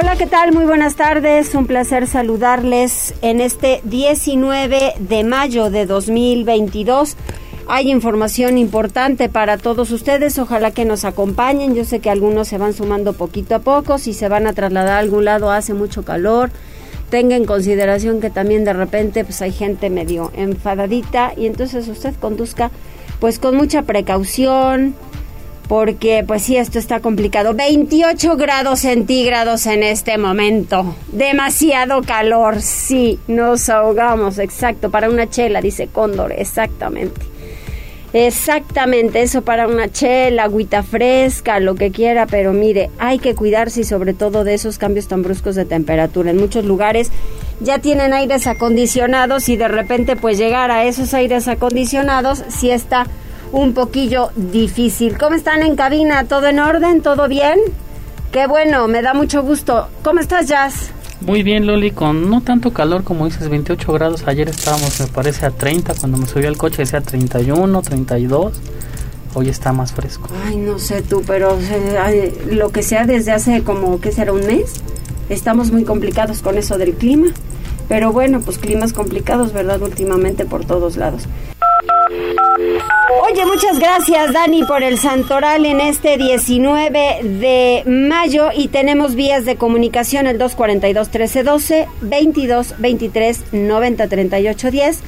Hola, ¿qué tal? Muy buenas tardes. Un placer saludarles en este 19 de mayo de 2022. Hay información importante para todos ustedes. Ojalá que nos acompañen. Yo sé que algunos se van sumando poquito a poco. Si se van a trasladar a algún lado hace mucho calor. Tenga en consideración que también de repente pues hay gente medio enfadadita y entonces usted conduzca pues con mucha precaución, porque pues sí, esto está complicado. 28 grados centígrados en este momento. Demasiado calor, sí, nos ahogamos, exacto, para una chela, dice Cóndor, exactamente. Exactamente, eso para una chela, agüita fresca, lo que quiera, pero mire, hay que cuidarse y sobre todo de esos cambios tan bruscos de temperatura. En muchos lugares ya tienen aires acondicionados y de repente pues llegar a esos aires acondicionados sí está un poquillo difícil. ¿Cómo están en cabina? ¿Todo en orden? ¿Todo bien? Qué bueno, me da mucho gusto. ¿Cómo estás, Jazz? Muy bien, Loli, con no tanto calor como dices, 28 grados. Ayer estábamos, me parece, a 30. Cuando me subí al coche decía 31, 32. Hoy está más fresco. Ay, no sé tú, pero lo que sea desde hace como, ¿qué será? ¿Un mes? Estamos muy complicados con eso del clima. Pero bueno, pues climas complicados, ¿verdad? Últimamente por todos lados. Oye, muchas gracias Dani por el santoral en este 19 de mayo y tenemos vías de comunicación el 242 1312 22 23 90 38 10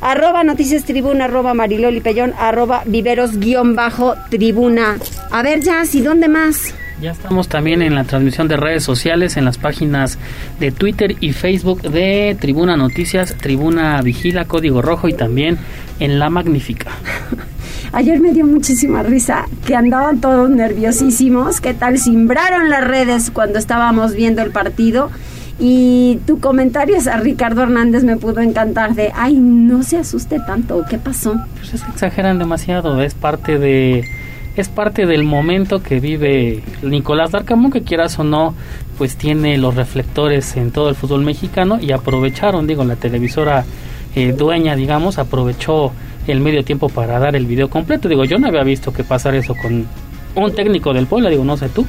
arroba noticias tribuna arroba mariloli pellón arroba viveros guion bajo tribuna a ver ya, ¿y dónde más? Ya estamos también en la transmisión de redes sociales, en las páginas de Twitter y Facebook de Tribuna Noticias, Tribuna Vigila, Código Rojo y también en La Magnífica. Ayer me dio muchísima risa que andaban todos nerviosísimos. ¿Qué tal? Simbraron las redes cuando estábamos viendo el partido. Y tu comentario a Ricardo Hernández me pudo encantar de, ay, no se asuste tanto, ¿qué pasó? Pues es que exageran demasiado, es parte de es parte del momento que vive Nicolás Darcamón, que quieras o no, pues tiene los reflectores en todo el fútbol mexicano y aprovecharon, digo, la televisora eh, dueña, digamos, aprovechó el medio tiempo para dar el video completo. Digo, yo no había visto que pasar eso con un técnico del Puebla, digo, no sé tú.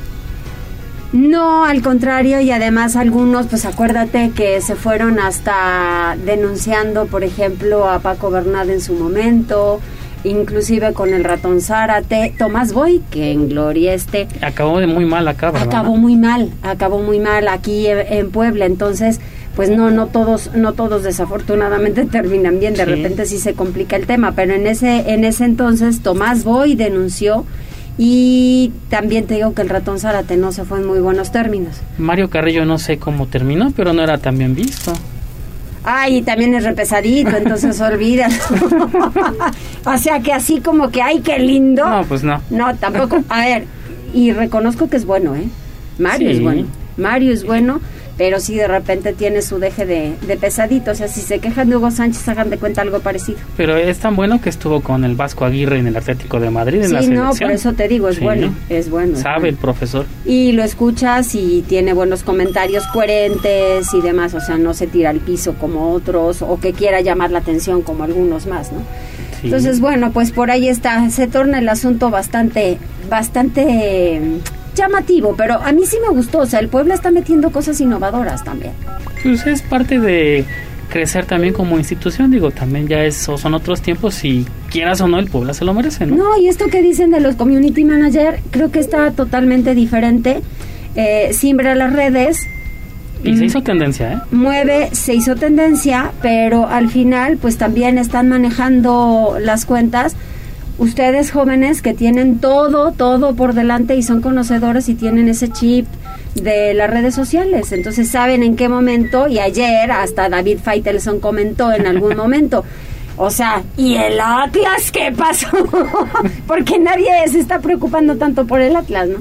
No, al contrario, y además algunos, pues acuérdate que se fueron hasta denunciando, por ejemplo, a Paco Bernal en su momento, inclusive con el ratón Zárate, Tomás Boy, que en gloria este. Acabó de muy mal acá, ¿verdad? Acabó muy mal, acabó muy mal aquí en Puebla, entonces pues no no todos no todos desafortunadamente terminan bien de repente sí se complica el tema pero en ese en ese entonces Tomás Boy denunció y también te digo que el ratón Zárate no se fue en muy buenos términos Mario Carrillo no sé cómo terminó pero no era tan bien visto Ay, también es repesadito, entonces olvídalo. o sea que así como que, ay, qué lindo. No, pues no. No, tampoco. A ver, y reconozco que es bueno, ¿eh? Mario es bueno. Mario es bueno pero sí de repente tiene su deje de, pesadito. O sea, si se quejan de Hugo Sánchez, hagan de cuenta algo parecido. Pero es tan bueno que estuvo con el Vasco Aguirre en el Atlético de Madrid en sí, no, por eso te digo, es bueno, es bueno. Sabe el profesor. Y lo escuchas y tiene buenos comentarios coherentes y demás, o sea, no se tira al piso como otros o que quiera llamar la atención como algunos más, ¿no? Entonces, bueno, pues por ahí está, se torna el asunto bastante, bastante llamativo, pero a mí sí me gustó. O sea, el pueblo está metiendo cosas innovadoras también. Pues es parte de crecer también como institución, digo, también ya es, son otros tiempos y quieras o no, el pueblo se lo merece, ¿no? No, y esto que dicen de los community manager, creo que está totalmente diferente. Eh, siembra las redes. Y se hizo tendencia, ¿eh? Mueve, se hizo tendencia, pero al final, pues también están manejando las cuentas ustedes jóvenes que tienen todo, todo por delante y son conocedores y tienen ese chip de las redes sociales. Entonces saben en qué momento, y ayer hasta David Feitelson comentó en algún momento, o sea, ¿y el Atlas qué pasó? Porque nadie se está preocupando tanto por el Atlas, ¿no?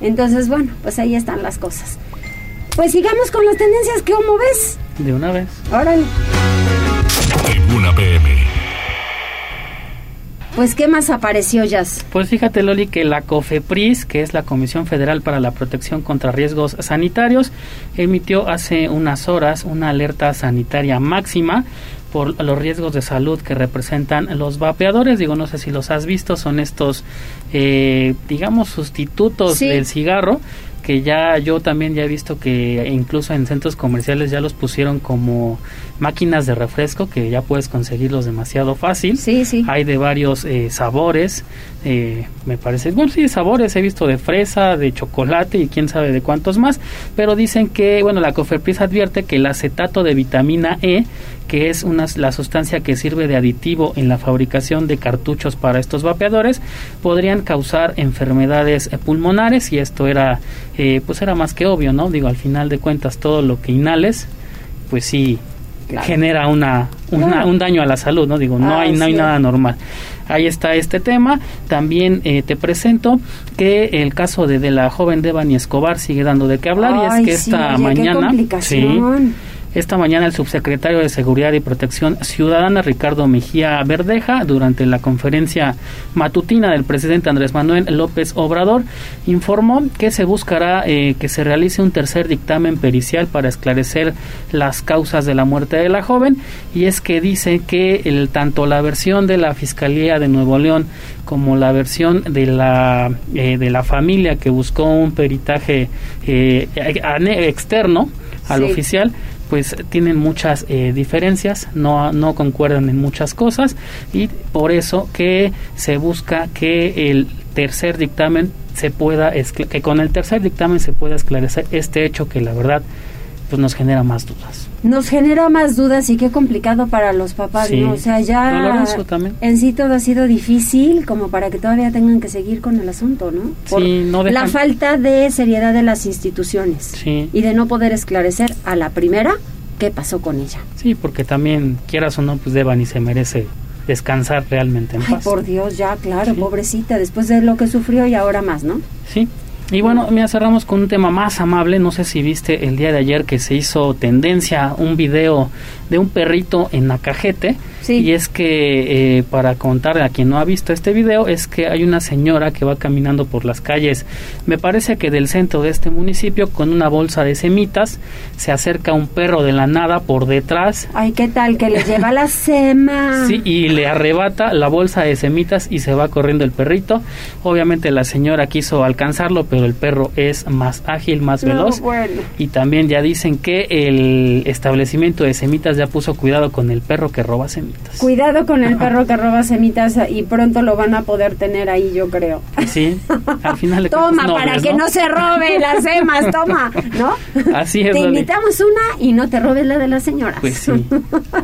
Entonces, bueno, pues ahí están las cosas. Pues sigamos con las tendencias, ¿qué cómo ves? De una vez. Órale. Tribuna PM. Pues, ¿qué más apareció, Jazz? Pues fíjate, Loli, que la COFEPRIS, que es la Comisión Federal para la Protección contra Riesgos Sanitarios, emitió hace unas horas una alerta sanitaria máxima por los riesgos de salud que representan los vapeadores. Digo, no sé si los has visto, son estos, eh, digamos, sustitutos del cigarro que ya yo también ya he visto que incluso en centros comerciales ya los pusieron como máquinas de refresco que ya puedes conseguirlos demasiado fácil. Sí, sí. Hay de varios eh, sabores, eh, me parece. Bueno, sí, sabores he visto de fresa, de chocolate y quién sabe de cuántos más. Pero dicen que, bueno, la Cofepris advierte que el acetato de vitamina E que es una, la sustancia que sirve de aditivo en la fabricación de cartuchos para estos vapeadores, podrían causar enfermedades pulmonares y esto era, eh, pues era más que obvio, ¿no? Digo, al final de cuentas todo lo que inhales, pues sí genera una, un daño a la salud, ¿no? Digo, no hay, no hay nada normal. Ahí está este tema. También eh, te presento que el caso de, de la joven Devani Escobar sigue dando de qué hablar y es que esta mañana... Sí, esta mañana el subsecretario de Seguridad y Protección Ciudadana, Ricardo Mejía Verdeja, durante la conferencia matutina del presidente Andrés Manuel López Obrador, informó que se buscará eh, que se realice un tercer dictamen pericial para esclarecer las causas de la muerte de la joven. Y es que dice que el, tanto la versión de la Fiscalía de Nuevo León como la versión de la, eh, de la familia que buscó un peritaje eh, externo al oficial, pues tienen muchas eh, diferencias, no, no concuerdan en muchas cosas y por eso que se busca que el tercer dictamen se pueda que con el tercer dictamen se pueda esclarecer este hecho que la verdad pues nos genera más dudas. Nos genera más dudas y qué complicado para los papás, ¿no? O sea, ya en sí todo ha sido difícil como para que todavía tengan que seguir con el asunto, ¿no? Por no la falta de seriedad de las instituciones y de no poder esclarecer a la primera qué pasó con ella. Sí, porque también, quieras o no, pues Deban y se merece descansar realmente en Ay, por Dios, ya, claro, pobrecita, después de lo que sufrió y ahora más, ¿no? Sí, y bueno, mira, cerramos con un tema más amable. No sé si viste el día de ayer que se hizo tendencia un video de un perrito en Nacajete. Sí. Y es que, eh, para contar a quien no ha visto este video, es que hay una señora que va caminando por las calles, me parece que del centro de este municipio, con una bolsa de semitas, se acerca un perro de la nada por detrás. Ay, ¿qué tal? Que le lleva la sema. Sí, y le arrebata la bolsa de semitas y se va corriendo el perrito. Obviamente la señora quiso alcanzarlo, pero el perro es más ágil, más veloz. Y también ya dicen que el establecimiento de semitas ya puso cuidado con el perro que roba semitas. Cuidado con el perro que roba semitas y pronto lo van a poder tener ahí, yo creo. Sí, al final Toma, para que ¿no? se robe las semas, toma, ¿no? Así es. Te invitamos una y no te robes la de la señora. Pues sí.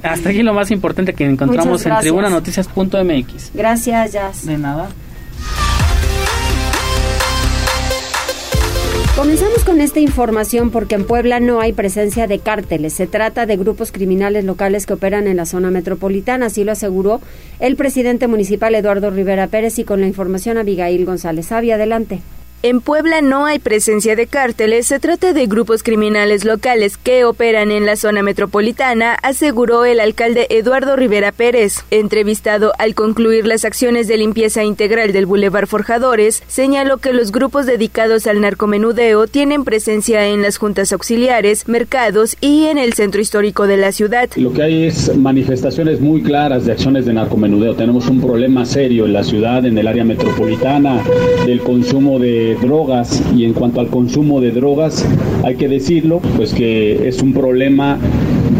Hasta aquí lo más importante que encontramos en tribunanoticias.mx. Gracias, Jazz. De nada. Comenzamos con esta información porque en Puebla no hay presencia de cárteles. Se trata de grupos criminales locales que operan en la zona metropolitana, así lo aseguró el presidente municipal Eduardo Rivera Pérez y con la información Abigail González. Avia, adelante. En Puebla no hay presencia de cárteles, se trata de grupos criminales locales que operan en la zona metropolitana, aseguró el alcalde Eduardo Rivera Pérez. Entrevistado al concluir las acciones de limpieza integral del Boulevard Forjadores, señaló que los grupos dedicados al narcomenudeo tienen presencia en las juntas auxiliares, mercados y en el centro histórico de la ciudad. Lo que hay es manifestaciones muy claras de acciones de narcomenudeo. Tenemos un problema serio en la ciudad, en el área metropolitana, del consumo de drogas y en cuanto al consumo de drogas hay que decirlo pues que es un problema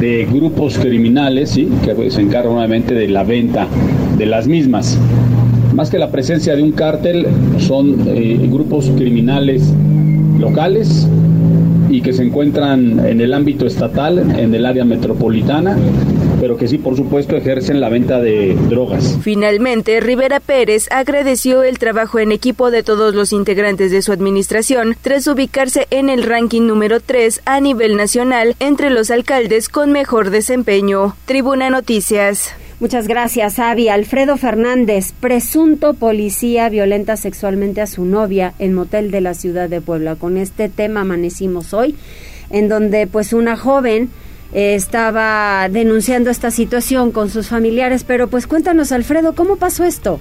de grupos criminales ¿sí? que se encargan nuevamente de la venta de las mismas más que la presencia de un cártel son eh, grupos criminales locales y que se encuentran en el ámbito estatal, en el área metropolitana pero que sí, por supuesto, ejercen la venta de drogas. Finalmente, Rivera Pérez agradeció el trabajo en equipo de todos los integrantes de su administración tras ubicarse en el ranking número 3 a nivel nacional entre los alcaldes con mejor desempeño. Tribuna Noticias. Muchas gracias, Avi. Alfredo Fernández, presunto policía violenta sexualmente a su novia en motel de la ciudad de Puebla. Con este tema amanecimos hoy, en donde pues una joven estaba denunciando esta situación con sus familiares, pero pues cuéntanos Alfredo, ¿cómo pasó esto?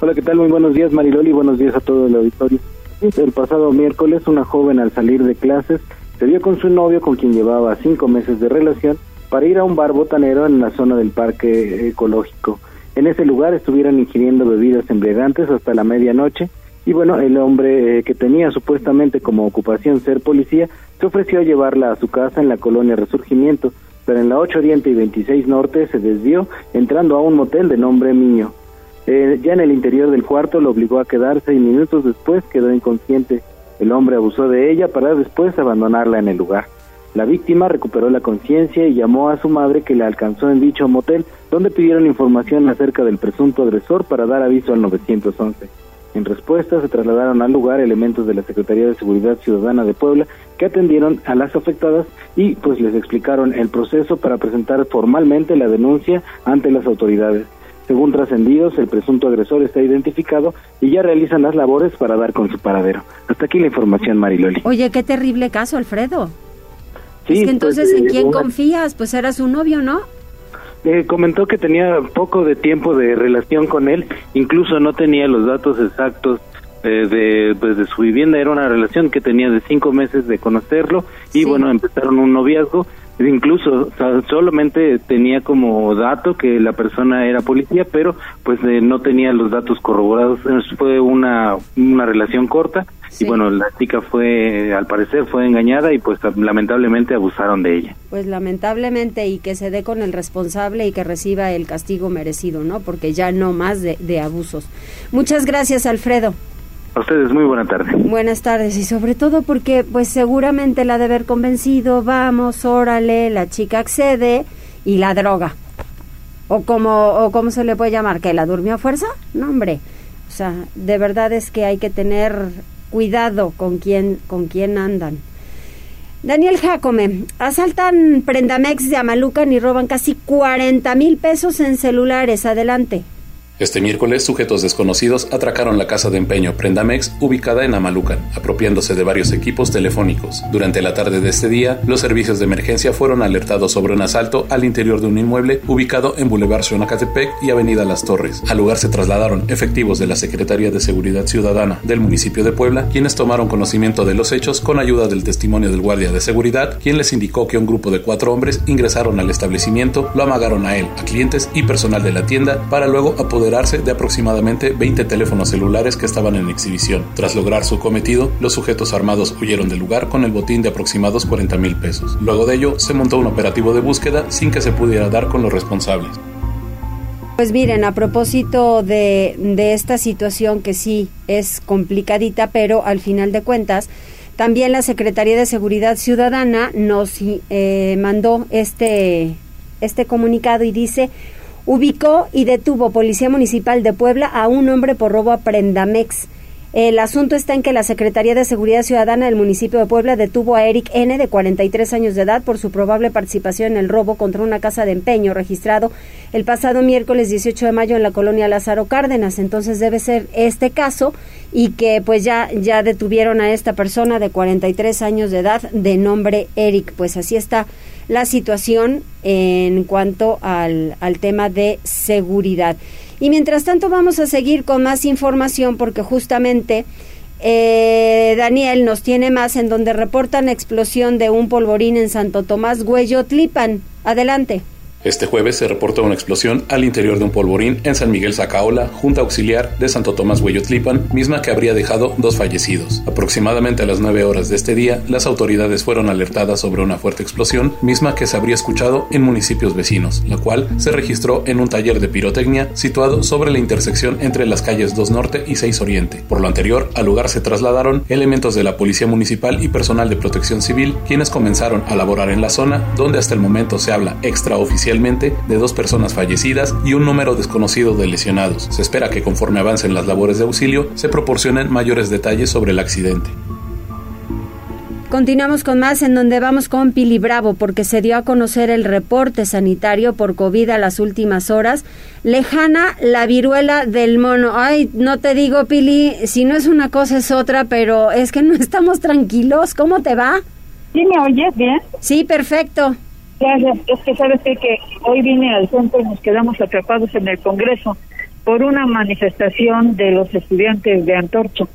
Hola, ¿qué tal? Muy buenos días Mariloli, buenos días a todo el auditorio. El pasado miércoles una joven al salir de clases se vio con su novio con quien llevaba cinco meses de relación para ir a un bar botanero en la zona del parque ecológico. En ese lugar estuvieron ingiriendo bebidas embriagantes hasta la medianoche y bueno, el hombre eh, que tenía supuestamente como ocupación ser policía se ofreció a llevarla a su casa en la colonia Resurgimiento, pero en la 8 Oriente y 26 Norte se desvió entrando a un motel de nombre Miño. Eh, ya en el interior del cuarto lo obligó a quedarse y minutos después quedó inconsciente. El hombre abusó de ella para después abandonarla en el lugar. La víctima recuperó la conciencia y llamó a su madre que la alcanzó en dicho motel, donde pidieron información acerca del presunto agresor para dar aviso al 911. En respuesta, se trasladaron al lugar elementos de la Secretaría de Seguridad Ciudadana de Puebla que atendieron a las afectadas y pues les explicaron el proceso para presentar formalmente la denuncia ante las autoridades. Según trascendidos, el presunto agresor está identificado y ya realizan las labores para dar con su paradero. Hasta aquí la información, Mariloli. Oye, qué terrible caso, Alfredo. Sí, es que pues, entonces, ¿en eh, quién confías? Pues era su novio, ¿no? Eh, comentó que tenía poco de tiempo de relación con él, incluso no tenía los datos exactos eh, de, pues, de su vivienda, era una relación que tenía de cinco meses de conocerlo y bueno, empezaron un noviazgo, incluso solamente tenía como dato que la persona era policía, pero pues eh, no tenía los datos corroborados, fue una, una relación corta y bueno, la chica fue, al parecer, fue engañada y pues lamentablemente abusaron de ella. Pues lamentablemente y que se dé con el responsable y que reciba el castigo merecido, ¿no? Porque ya no más de, de abusos. Muchas gracias, Alfredo. A ustedes, muy buena tarde. Buenas tardes y sobre todo porque pues seguramente la de haber convencido, vamos, órale, la chica accede y la droga. O como, o cómo se le puede llamar, que la durmió a fuerza, no hombre. O sea, de verdad es que hay que tener cuidado con quién, con quién andan. Daniel Jacome, asaltan Prendamex de Amalucan y roban casi 40 mil pesos en celulares. Adelante. Este miércoles, sujetos desconocidos atracaron la casa de empeño Prendamex ubicada en Amalucan, apropiándose de varios equipos telefónicos. Durante la tarde de este día, los servicios de emergencia fueron alertados sobre un asalto al interior de un inmueble ubicado en Boulevard Xonacatepec y Avenida Las Torres. Al lugar se trasladaron efectivos de la Secretaría de Seguridad Ciudadana del municipio de Puebla, quienes tomaron conocimiento de los hechos con ayuda del testimonio del guardia de seguridad, quien les indicó que un grupo de cuatro hombres ingresaron al establecimiento, lo amagaron a él, a clientes y personal de la tienda para luego apoderar de aproximadamente 20 teléfonos celulares que estaban en exhibición. Tras lograr su cometido, los sujetos armados huyeron del lugar con el botín de aproximados 40 mil pesos. Luego de ello, se montó un operativo de búsqueda sin que se pudiera dar con los responsables. Pues miren, a propósito de, esta situación que sí es complicadita, pero al final de cuentas, también la Secretaría de Seguridad Ciudadana nos eh, mandó este, este comunicado y dice, ubicó y detuvo Policía Municipal de Puebla a un hombre por robo a Prendamex. El asunto está en que la Secretaría de Seguridad Ciudadana del municipio de Puebla detuvo a Eric N., de 43 años de edad, por su probable participación en el robo contra una casa de empeño registrado el pasado miércoles 18 de mayo en la colonia Lázaro Cárdenas. Entonces debe ser este caso y que pues ya, ya detuvieron a esta persona de 43 años de edad de nombre Eric. Pues así está la situación en cuanto al, al tema de seguridad. Y mientras tanto vamos a seguir con más información porque justamente eh, Daniel nos tiene más en donde reportan explosión de un polvorín en Santo Tomás Güello Tlipan. Adelante. Este jueves se reportó una explosión al interior de un polvorín en San Miguel Zacaola, Junta Auxiliar de Santo Tomás Hueyotlipan, misma que habría dejado dos fallecidos. Aproximadamente a las 9 horas de este día, las autoridades fueron alertadas sobre una fuerte explosión, misma que se habría escuchado en municipios vecinos, la cual se registró en un taller de pirotecnia situado sobre la intersección entre las calles 2 Norte y 6 Oriente. Por lo anterior, al lugar se trasladaron elementos de la Policía Municipal y personal de protección civil, quienes comenzaron a laborar en la zona, donde hasta el momento se habla extraoficial de dos personas fallecidas y un número desconocido de lesionados. Se espera que conforme avancen las labores de auxilio se proporcionen mayores detalles sobre el accidente. Continuamos con más en donde vamos con Pili Bravo porque se dio a conocer el reporte sanitario por COVID a las últimas horas. Lejana la viruela del mono. Ay, no te digo Pili, si no es una cosa es otra, pero es que no estamos tranquilos. ¿Cómo te va? ¿Sí me oyes bien? Sí, perfecto. Gracias. Es que sabes que, hoy vine al centro y nos quedamos atrapados en el Congreso por una manifestación de los estudiantes de Antorcho.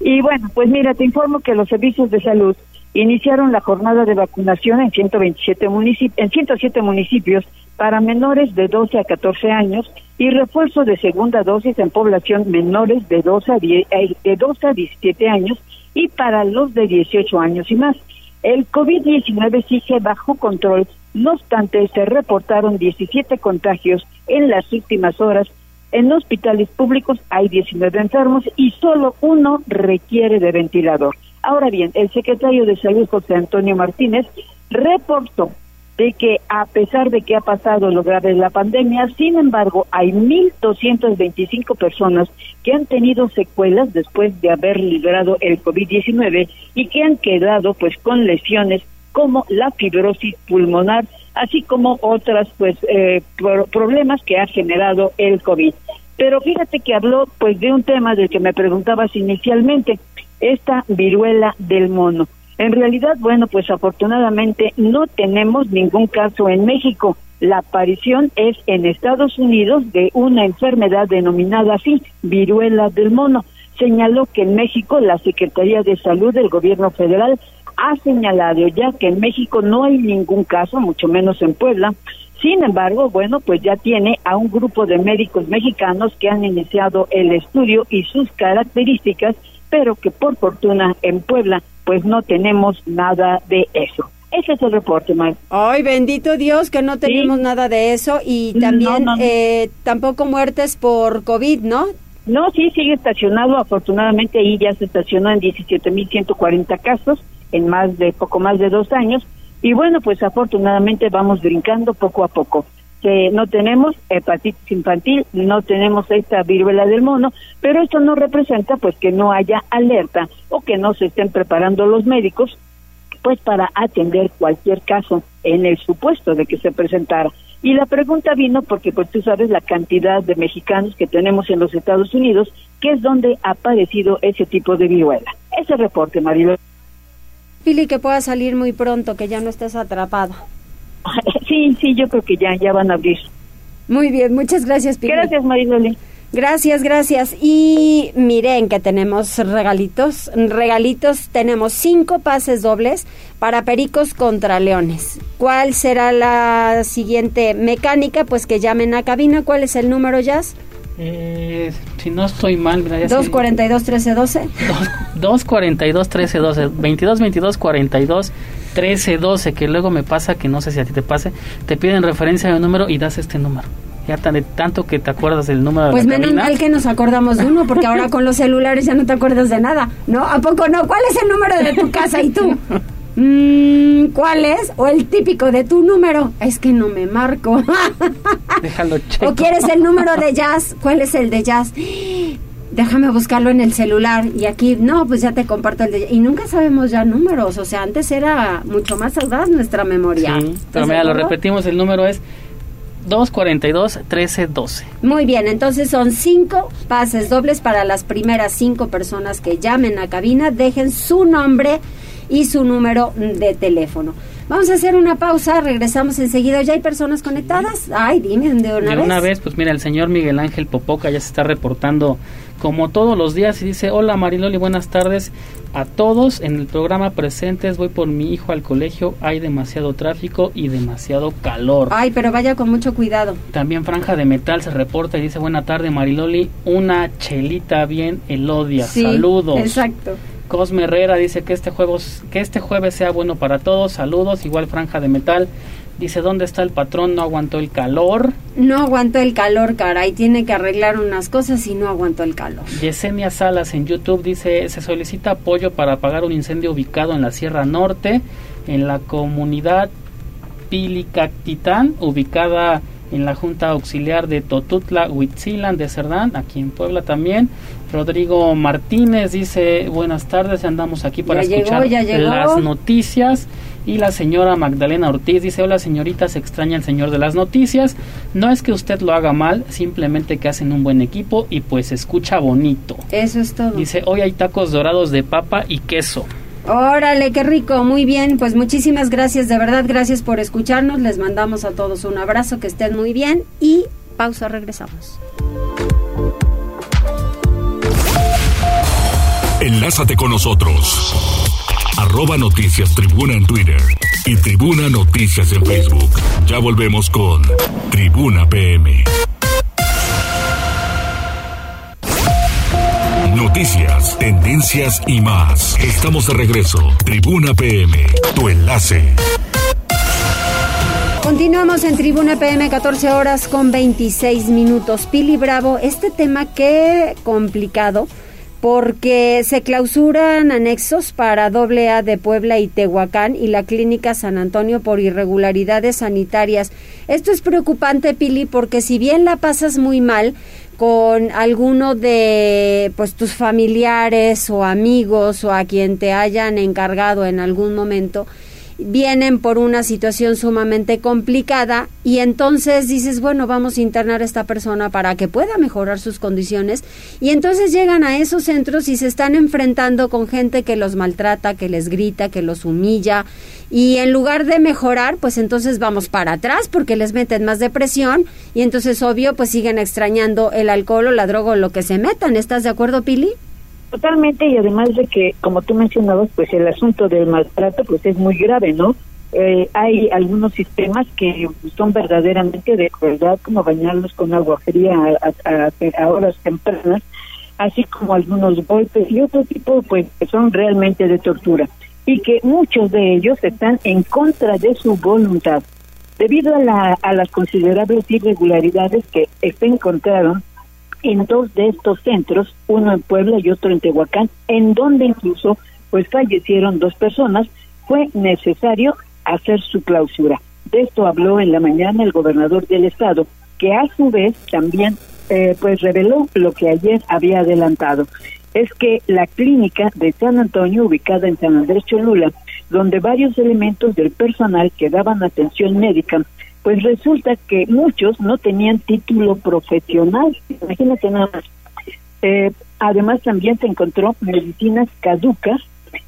Y bueno, pues mira, te informo que los servicios de salud iniciaron la jornada de vacunación en 127 municipios, en 107 municipios para menores de 12 a 14 años y refuerzo de segunda dosis en población menores de 12 a, 10, eh, de 12 a 17 años y para los de 18 años y más. El COVID-19 sigue bajo control, no obstante se reportaron 17 contagios en las últimas horas. En hospitales públicos hay 19 enfermos y solo uno requiere de ventilador. Ahora bien, el secretario de Salud, José Antonio Martínez, reportó de que a pesar de que ha pasado lo grave de la pandemia, sin embargo, hay 1.225 personas que han tenido secuelas después de haber librado el COVID-19 y que han quedado pues con lesiones como la fibrosis pulmonar, así como otras pues eh, problemas que ha generado el COVID. Pero fíjate que habló pues de un tema del que me preguntabas inicialmente, esta viruela del mono. En realidad, bueno, pues afortunadamente no tenemos ningún caso en México. La aparición es en Estados Unidos de una enfermedad denominada así, viruela del mono. Señaló que en México la Secretaría de Salud del Gobierno Federal ha señalado ya que en México no hay ningún caso, mucho menos en Puebla. Sin embargo, bueno, pues ya tiene a un grupo de médicos mexicanos que han iniciado el estudio y sus características pero que por fortuna en Puebla pues no tenemos nada de eso. Ese es el reporte, Mar. Ay, bendito Dios que no tenemos nada de eso y también Eh, tampoco muertes por COVID, ¿no? No, sí, sigue estacionado. Afortunadamente ahí ya se estacionó en 17.140 casos en más de poco más de dos años. Y bueno, pues afortunadamente vamos brincando poco a poco no tenemos hepatitis infantil, no tenemos esta viruela del mono, pero esto no representa pues que no haya alerta o que no se estén preparando los médicos pues para atender cualquier caso en el supuesto de que se presentara. Y la pregunta vino porque pues tú sabes la cantidad de mexicanos que tenemos en los Estados Unidos, que es donde ha aparecido ese tipo de viruela. Ese reporte, Maribel. Pili, que pueda salir muy pronto, que ya no estés atrapado. Sí, sí, yo creo que ya, ya van a abrir. Muy bien, muchas gracias, Pili. Gracias, Mariloli. Gracias, gracias. Y miren que tenemos regalitos. Regalitos, tenemos cinco pases dobles para Pericos contra Leones. ¿Cuál será la siguiente mecánica? Pues que llamen a cabina. ¿Cuál es el número, Jazz? Eh, si no estoy mal, 242-1312. 242-1312. 22 22 42 1312. Que luego me pasa que no sé si a ti te pase. Te piden referencia de número y das este número. Ya tan, tanto que te acuerdas del número pues de la menos mal que nos acordamos de uno, porque ahora con los celulares ya no te acuerdas de nada, ¿no? ¿A poco no? ¿Cuál es el número de tu casa y tú? Mm, ¿Cuál es? O el típico de tu número. Es que no me marco. Déjalo checo. ¿O quieres el número de jazz? ¿Cuál es el de jazz? Déjame buscarlo en el celular. Y aquí, no, pues ya te comparto el de jazz. Y nunca sabemos ya números. O sea, antes era mucho más audaz nuestra memoria. Sí, pero mira, lo repetimos. El número es 242-1312. Muy bien, entonces son cinco pases dobles para las primeras cinco personas que llamen a cabina. Dejen su nombre y su número de teléfono. Vamos a hacer una pausa, regresamos enseguida. ¿Ya hay personas conectadas? Ay, dime, ¿de una de vez? una vez, pues mira, el señor Miguel Ángel Popoca ya se está reportando como todos los días y dice, hola Mariloli, buenas tardes a todos. En el programa presentes voy por mi hijo al colegio, hay demasiado tráfico y demasiado calor. Ay, pero vaya con mucho cuidado. También Franja de Metal se reporta y dice, buena tarde Mariloli, una chelita bien elodia, saludos. Exacto. Cosme Herrera dice que este, jueves, que este jueves sea bueno para todos. Saludos, igual Franja de Metal. Dice, ¿dónde está el patrón? No aguantó el calor. No aguantó el calor, caray. Tiene que arreglar unas cosas y no aguantó el calor. Yesenia Salas en YouTube dice, se solicita apoyo para apagar un incendio ubicado en la Sierra Norte, en la comunidad Pilicactitán, ubicada en la Junta Auxiliar de Totutla, Huitzilan de Cerdán, aquí en Puebla también. Rodrigo Martínez dice, buenas tardes, andamos aquí para escuchar las noticias. Y la señora Magdalena Ortiz dice, hola señorita, se extraña el señor de las noticias. No es que usted lo haga mal, simplemente que hacen un buen equipo y pues escucha bonito. Eso es todo. Dice, hoy hay tacos dorados de papa y queso. Órale, qué rico, muy bien, pues muchísimas gracias, de verdad, gracias por escucharnos, les mandamos a todos un abrazo, que estén muy bien y pausa, regresamos. Enlázate con nosotros. Arroba Noticias Tribuna en Twitter y Tribuna Noticias en Facebook. Ya volvemos con Tribuna PM. Noticias, tendencias y más. Estamos de regreso. Tribuna PM, tu enlace. Continuamos en Tribuna PM 14 horas con 26 minutos. Pili Bravo, este tema qué complicado porque se clausuran anexos para AA de Puebla y Tehuacán y la Clínica San Antonio por irregularidades sanitarias. Esto es preocupante, Pili, porque si bien la pasas muy mal con alguno de pues tus familiares o amigos o a quien te hayan encargado en algún momento, vienen por una situación sumamente complicada y entonces dices, bueno, vamos a internar a esta persona para que pueda mejorar sus condiciones y entonces llegan a esos centros y se están enfrentando con gente que los maltrata, que les grita, que los humilla y en lugar de mejorar, pues entonces vamos para atrás porque les meten más depresión y entonces obvio pues siguen extrañando el alcohol o la droga o lo que se metan. ¿Estás de acuerdo, Pili? Totalmente, y además de que, como tú mencionabas, pues el asunto del maltrato pues es muy grave, ¿no? Eh, hay algunos sistemas que son verdaderamente de crueldad, como bañarlos con agua fría a, horas tempranas, así como algunos golpes y otro tipo, pues, que son realmente de tortura, y que muchos de ellos están en contra de su voluntad. Debido a, la, a las considerables irregularidades que se encontraron en dos de estos centros, uno en Puebla y otro en Tehuacán, en donde incluso pues fallecieron dos personas, fue necesario hacer su clausura. De esto habló en la mañana el gobernador del estado, que a su vez también eh, pues reveló lo que ayer había adelantado. Es que la clínica de San Antonio, ubicada en San Andrés Cholula, donde varios elementos del personal que daban atención médica pues resulta que muchos no tenían título profesional, imagínate nada más. Eh, además también se encontró medicinas caducas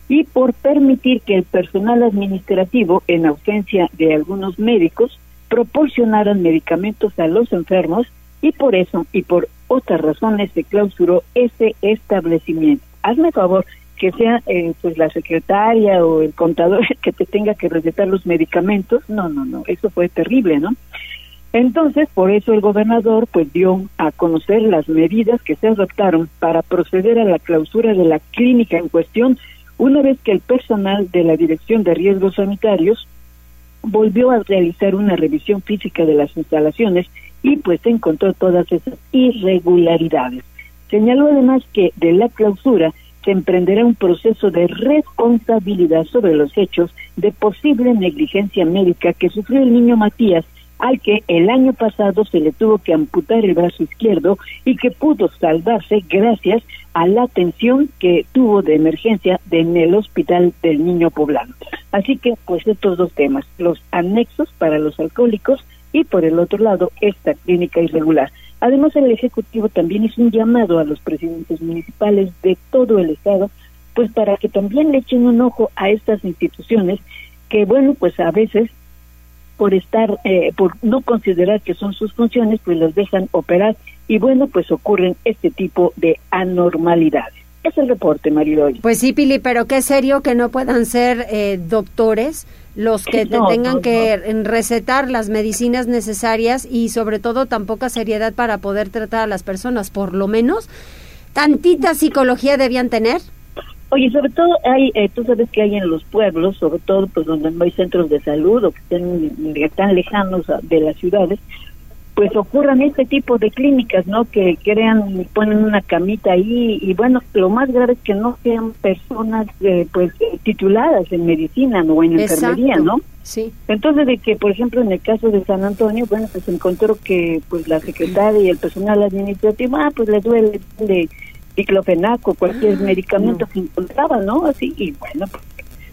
y por permitir que el personal administrativo, en ausencia de algunos médicos, proporcionaran medicamentos a los enfermos y por eso y por otras razones se clausuró ese establecimiento. Hazme favor, que sea eh, pues la secretaria o el contador que te tenga que recetar los medicamentos. No, no, no, eso fue terrible, ¿no? Entonces, por eso el gobernador pues dio a conocer las medidas que se adoptaron para proceder a la clausura de la clínica en cuestión, una vez que el personal de la Dirección de Riesgos Sanitarios volvió a realizar una revisión física de las instalaciones y pues encontró todas esas irregularidades. Señaló además que de la clausura se emprenderá un proceso de responsabilidad sobre los hechos de posible negligencia médica que sufrió el niño Matías, al que el año pasado se le tuvo que amputar el brazo izquierdo y que pudo salvarse gracias a la atención que tuvo de emergencia en el hospital del niño poblano. Así que, pues estos dos temas, los anexos para los alcohólicos y por el otro lado esta clínica irregular. Además, el Ejecutivo también hizo un llamado a los presidentes municipales de todo el Estado, pues para que también le echen un ojo a estas instituciones que, bueno, pues a veces por estar, eh, por no considerar que son sus funciones, pues los dejan operar y bueno, pues ocurren este tipo de anormalidades. Es el reporte, Mariloli. Pues sí, Pili, pero qué serio que no puedan ser eh, doctores los que tengan que recetar las medicinas necesarias y sobre todo tan poca seriedad para poder tratar a las personas, por lo menos tantita psicología debían tener. Oye, sobre todo hay, eh, tú sabes que hay en los pueblos, sobre todo pues donde no hay centros de salud o que estén tan lejanos de las ciudades, pues ocurran este tipo de clínicas, ¿no? Que crean, ponen una camita ahí y bueno, lo más grave es que no sean personas eh, pues tituladas en medicina o en enfermería, ¿no? Sí. Entonces de que, por ejemplo, en el caso de San Antonio, bueno, pues encontró que pues la secretaria y el personal administrativo, ah, pues le duele de diclofenaco, cualquier ah, medicamento que encontraba, ¿no? Así, y bueno, pues,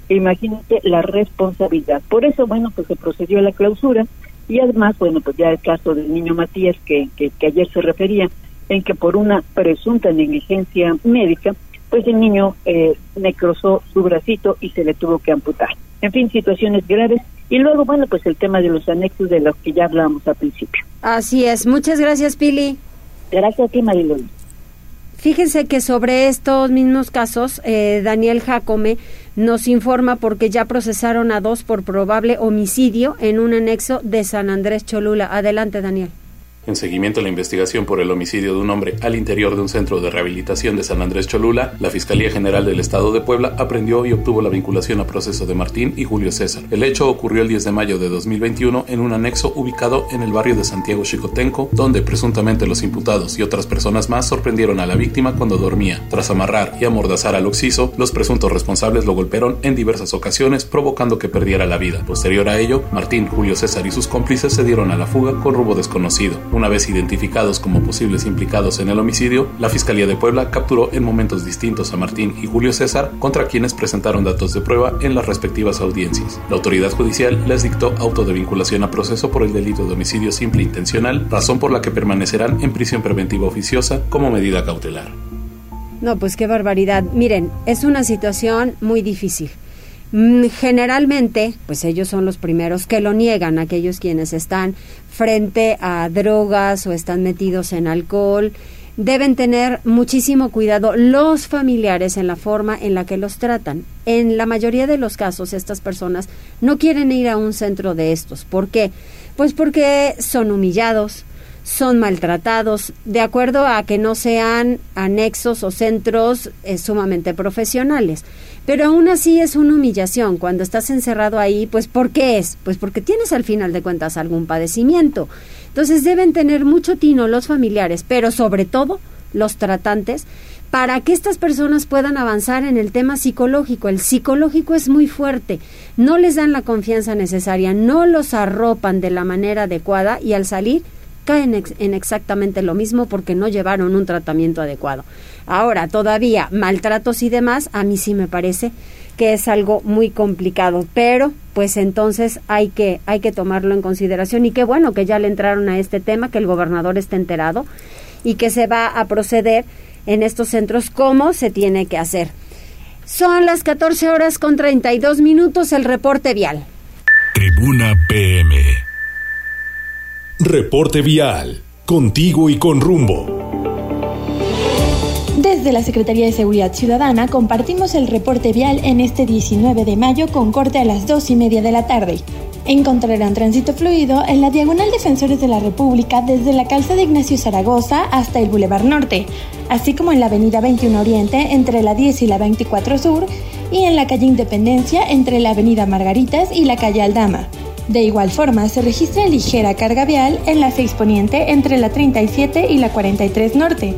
imagínate la responsabilidad. Por eso, bueno, pues se procedió a la clausura y además, bueno, pues ya el caso del niño Matías que, que, ayer se refería, en que por una presunta negligencia médica, pues el niño eh, necrosó su bracito y se le tuvo que amputar. En fin, situaciones graves. Y luego, bueno, pues el tema de los anexos de los que ya hablábamos al principio. Así es. Muchas gracias, Pili. Gracias a ti, Mariloli. Fíjense que sobre estos mismos casos, eh, Daniel Jacome nos informa porque ya procesaron a dos por probable homicidio en un anexo de San Andrés Cholula. Adelante, Daniel. En seguimiento a la investigación por el homicidio de un hombre al interior de un centro de rehabilitación de San Andrés Cholula, la Fiscalía General del Estado de Puebla aprendió y obtuvo la vinculación a proceso de Martín y Julio César. El hecho ocurrió el 10 de mayo de 2021 en un anexo ubicado en el barrio de Santiago Chicotenco, donde presuntamente los imputados y otras personas más sorprendieron a la víctima cuando dormía. Tras amarrar y amordazar al occiso, los presuntos responsables lo golpearon en diversas ocasiones, provocando que perdiera la vida. Posterior a ello, Martín, Julio César y sus cómplices se dieron a la fuga con rumbo desconocido. Una vez identificados como posibles implicados en el homicidio, la Fiscalía de Puebla capturó en momentos distintos a Martín y Julio César, contra quienes presentaron datos de prueba en las respectivas audiencias. La autoridad judicial les dictó auto de vinculación a proceso por el delito de homicidio simple intencional, razón por la que permanecerán en prisión preventiva oficiosa como medida cautelar. No, pues qué barbaridad. Miren, es una situación muy difícil. Mm, generalmente, pues ellos son los primeros que lo niegan, aquellos quienes están frente a drogas o están metidos en alcohol. Deben tener muchísimo cuidado los familiares en la forma en la que los tratan. En la mayoría de los casos, estas personas no quieren ir a un centro de estos. ¿Por qué? Pues porque son humillados, son maltratados, de acuerdo a que no sean anexos o centros eh, sumamente profesionales. Pero aún así es una humillación cuando estás encerrado ahí, pues ¿por qué es? Pues porque tienes al final de cuentas algún padecimiento. Entonces deben tener mucho tino los familiares, pero sobre todo los tratantes, para que estas personas puedan avanzar en el tema psicológico. El psicológico es muy fuerte, no les dan la confianza necesaria, no los arropan de la manera adecuada y al salir caen en exactamente lo mismo porque no llevaron un tratamiento adecuado. Ahora, todavía maltratos y demás, a mí sí me parece que es algo muy complicado, pero pues entonces hay que hay que tomarlo en consideración y qué bueno que ya le entraron a este tema, que el gobernador esté enterado y que se va a proceder en estos centros como se tiene que hacer. Son las 14 horas con 32 minutos el reporte vial. Tribuna PM. Reporte vial, contigo y con rumbo. Desde la Secretaría de Seguridad Ciudadana compartimos el reporte vial en este 19 de mayo con corte a las 2 y media de la tarde. Encontrarán tránsito fluido en la Diagonal Defensores de la República desde la calzada Ignacio Zaragoza hasta el Boulevard Norte, así como en la Avenida 21 Oriente entre la 10 y la 24 Sur y en la calle Independencia entre la Avenida Margaritas y la calle Aldama. De igual forma, se registra ligera carga vial en la 6 Poniente entre la 37 y la 43 Norte,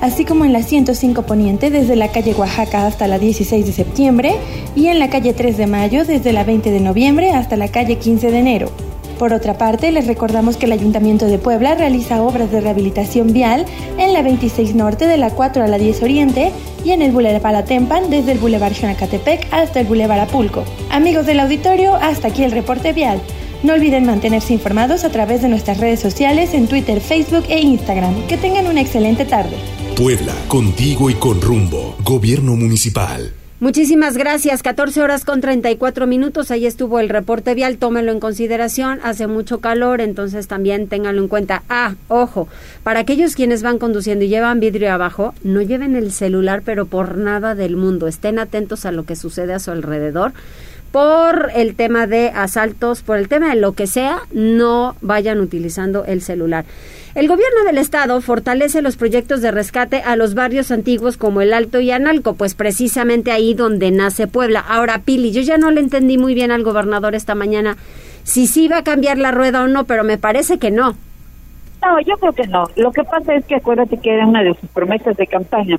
así como en la 105 Poniente desde la calle Oaxaca hasta la 16 de septiembre y en la calle 3 de Mayo desde la 20 de noviembre hasta la calle 15 de enero. Por otra parte, les recordamos que el Ayuntamiento de Puebla realiza obras de rehabilitación vial en la 26 Norte de la 4 a la 10 Oriente y en el Boulevard Palatempan desde el Boulevard Xonacatepec hasta el Boulevard Apulco. Amigos del auditorio, hasta aquí el reporte vial. No olviden mantenerse informados a través de nuestras redes sociales en Twitter, Facebook e Instagram. Que tengan una excelente tarde. Puebla, contigo y con rumbo. Gobierno Municipal. Muchísimas gracias. 14 horas con 34 minutos. Ahí estuvo el reporte vial. Tómenlo en consideración. Hace mucho calor, entonces también ténganlo en cuenta. Ah, ojo, para aquellos quienes van conduciendo y llevan vidrio abajo, no lleven el celular, pero por nada del mundo. Estén atentos a lo que sucede a su alrededor por el tema de asaltos, por el tema de lo que sea, no vayan utilizando el celular. El gobierno del estado fortalece los proyectos de rescate a los barrios antiguos como el Alto y Analco, pues precisamente ahí donde nace Puebla. Ahora, Pili, yo ya no le entendí muy bien al gobernador esta mañana si sí iba a cambiar la rueda o no, pero me parece que no. No, yo creo que no. Lo que pasa es que acuérdate que era una de sus promesas de campaña.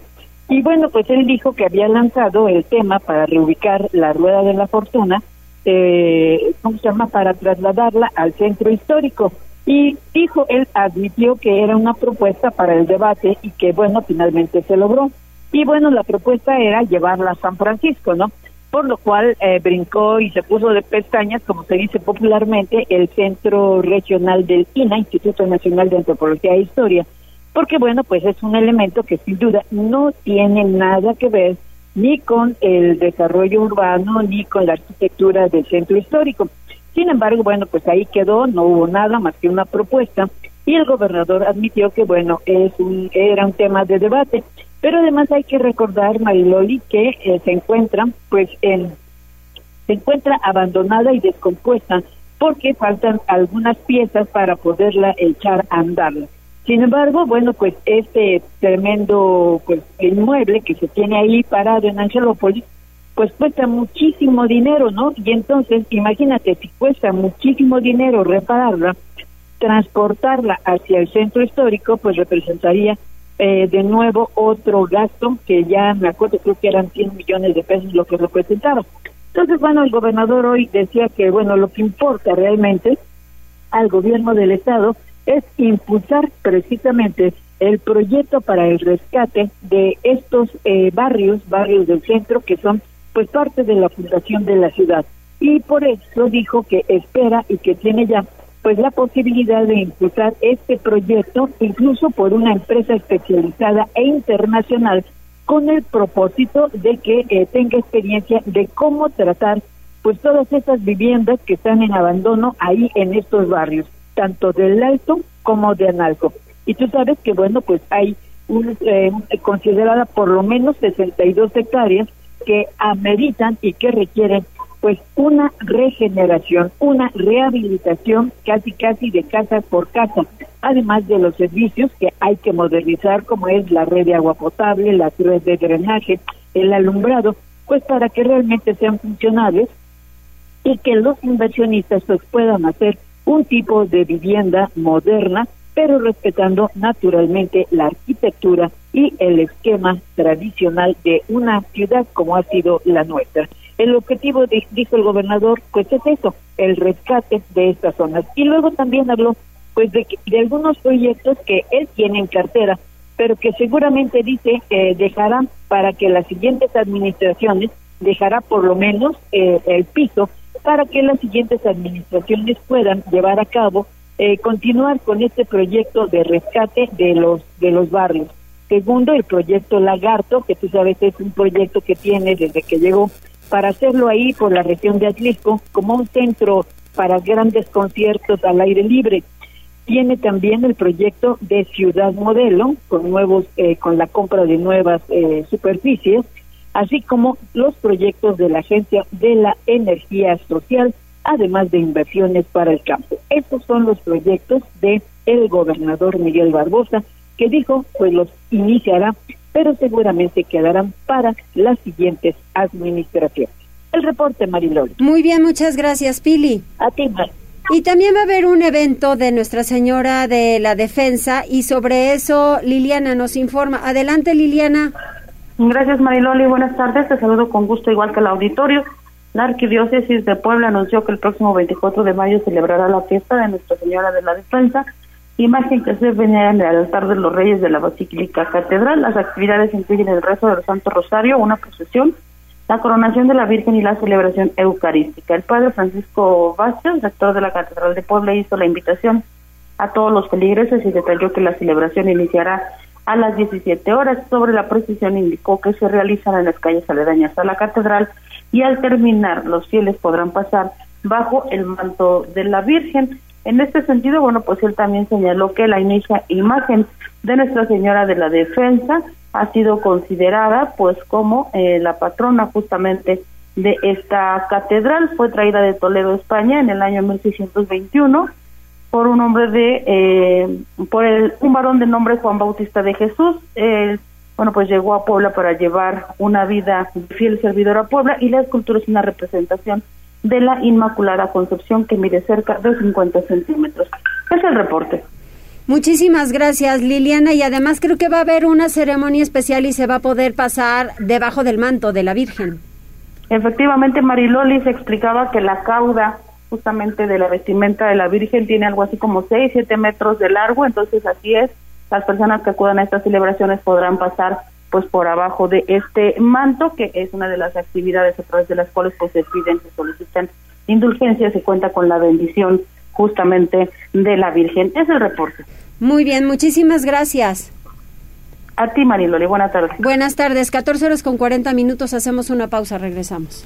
Y bueno, pues él dijo que había lanzado el tema para reubicar la Rueda de la Fortuna, eh, ¿cómo se llama?, para trasladarla al centro histórico. Y dijo, él admitió que era una propuesta para el debate y que, bueno, finalmente se logró. Y bueno, la propuesta era llevarla a San Francisco, ¿no? Por lo cual eh, brincó y se puso de pestañas, como se dice popularmente, el Centro Regional del INA, Instituto Nacional de Antropología e Historia, porque bueno, pues es un elemento que sin duda no tiene nada que ver ni con el desarrollo urbano ni con la arquitectura del centro histórico. Sin embargo, bueno, pues ahí quedó, no hubo nada más que una propuesta y el gobernador admitió que bueno, es un era un tema de debate, pero además hay que recordar Mariloli que eh, se encuentra pues en se encuentra abandonada y descompuesta porque faltan algunas piezas para poderla echar a andar. Sin embargo, bueno, pues este tremendo pues inmueble que se tiene ahí parado en Angelópolis, pues cuesta muchísimo dinero, ¿no? Y entonces, imagínate, si cuesta muchísimo dinero repararla, transportarla hacia el centro histórico, pues representaría eh, de nuevo otro gasto que ya me acuerdo, creo que eran 100 millones de pesos lo que representaba. Entonces, bueno, el gobernador hoy decía que, bueno, lo que importa realmente al gobierno del Estado es impulsar precisamente el proyecto para el rescate de estos eh, barrios, barrios del centro, que son pues parte de la fundación de la ciudad. Y por eso dijo que espera y que tiene ya pues la posibilidad de impulsar este proyecto incluso por una empresa especializada e internacional con el propósito de que eh, tenga experiencia de cómo tratar pues todas esas viviendas que están en abandono ahí en estos barrios, tanto del Alto como de Analco. Y tú sabes que bueno, pues hay un, eh, considerada por lo menos 62 hectáreas que ameritan y que requieren pues una regeneración, una rehabilitación casi casi de casa por casa, además de los servicios que hay que modernizar como es la red de agua potable, la red de drenaje, el alumbrado, pues para que realmente sean funcionales y que los inversionistas pues puedan hacer un tipo de vivienda moderna, pero respetando naturalmente la arquitectura y el esquema tradicional de una ciudad como ha sido la nuestra. El objetivo, dijo el gobernador, pues es eso, el rescate de estas zonas. Y luego también habló pues de, de algunos proyectos que él tiene en cartera, pero que seguramente dice eh, dejará para que las siguientes administraciones, dejará por lo menos eh, el piso para que las siguientes administraciones puedan llevar a cabo, eh, continuar con este proyecto de rescate de los, de los barrios. Segundo, el proyecto Lagarto, que tú sabes es un proyecto que tiene desde que llegó para hacerlo ahí por la región de Atlisco como un centro para grandes conciertos al aire libre. Tiene también el proyecto de Ciudad Modelo con nuevos, eh, con la compra de nuevas eh, superficies, así como los proyectos de la Agencia de la Energía Social, además de inversiones para el campo. Estos son los proyectos de el gobernador Miguel Barbosa, que dijo pues los iniciará pero seguramente quedarán para las siguientes administraciones. El reporte, Marilol. Muy bien, muchas gracias, Pili. A ti, Y también va a haber un evento de Nuestra Señora de la Defensa y sobre eso Liliana nos informa. Adelante, Liliana. Gracias, Mariloli. Buenas tardes. Te saludo con gusto, igual que el auditorio. La Arquidiócesis de Puebla anunció que el próximo 24 de mayo celebrará la fiesta de Nuestra Señora de la Defensa imagen que se venera en el altar de los Reyes de la Basílica Catedral. Las actividades incluyen el rezo del Santo Rosario, una procesión, la coronación de la Virgen y la celebración eucarística. El padre Francisco Vázquez, rector de la Catedral de Puebla, hizo la invitación a todos los feligreses y detalló que la celebración iniciará a las 17 horas. Sobre la procesión indicó que se realizan en las calles aledañas a la catedral y al terminar los fieles podrán pasar bajo el manto de la Virgen. En este sentido, bueno, pues él también señaló que la inicia imagen de Nuestra Señora de la Defensa ha sido considerada pues como eh, la patrona justamente de esta catedral. Fue traída de Toledo, España, en el año 1621 por un hombre de, eh, por el, un varón de nombre Juan Bautista de Jesús. bueno, pues llegó a Puebla para llevar una vida fiel servidor a Puebla y la escultura es una representación de la Inmaculada Concepción que mide cerca de 50 centímetros. Es el reporte. Muchísimas gracias Liliana y además creo que va a haber una ceremonia especial y se va a poder pasar debajo del manto de la Virgen. Efectivamente Mariloli se explicaba que la cauda justamente de la vestimenta de la Virgen tiene algo así como 6, 7 metros de largo, entonces así es, las personas que acudan a estas celebraciones podrán pasar pues por abajo de este manto, que es una de las actividades a través de las cuales pues se piden, se solicitan indulgencias, se cuenta con la bendición justamente de la Virgen. Es el reporte. Muy bien, muchísimas gracias. A ti, Mariloli, buenas tardes. Buenas tardes, 14 horas con 40 minutos, hacemos una pausa, regresamos.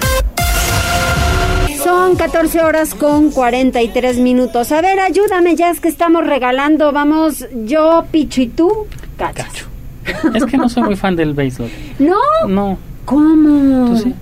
Son 14 horas con 43 minutos. A ver, ayúdame, ya es que estamos regalando. Vamos, yo, Picho y tú, Cacho. Es que no soy muy fan del béisbol. ¿No? No. ¿Cómo? ¿Tú sí?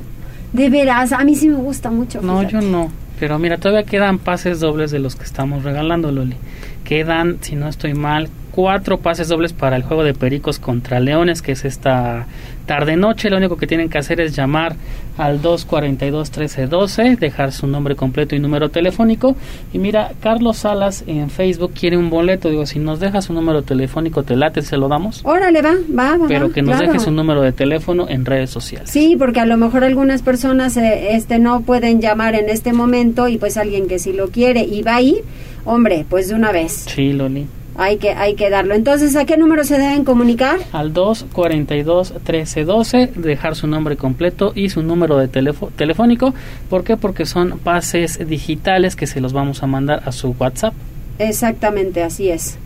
De veras, a mí sí me gusta mucho. No, fíjate. yo no. Pero mira, todavía quedan pases dobles de los que estamos regalando, Loli. Quedan, si no estoy mal, cuatro pases dobles para el juego de Pericos contra Leones, que es esta tarde-noche. Lo único que tienen que hacer es llamar al 242-1312, dejar su nombre completo y número telefónico. Y mira, Carlos Salas en Facebook quiere un boleto. Digo, si nos deja su número telefónico, te late, se lo damos. Órale, va, va, va. Pero que nos claro. deje su número de teléfono en redes sociales. Sí, porque a lo mejor algunas personas eh, este no pueden llamar en este momento y pues alguien que sí lo quiere y va ahí, hombre, pues de una vez. Sí, Loli. Hay que hay que darlo. Entonces, ¿a qué número se deben comunicar? al 242-1312, dejar su nombre completo y su número de telefónico. ¿Por qué? Porque son pases digitales que se los vamos a mandar a su WhatsApp. Exactamente, así es.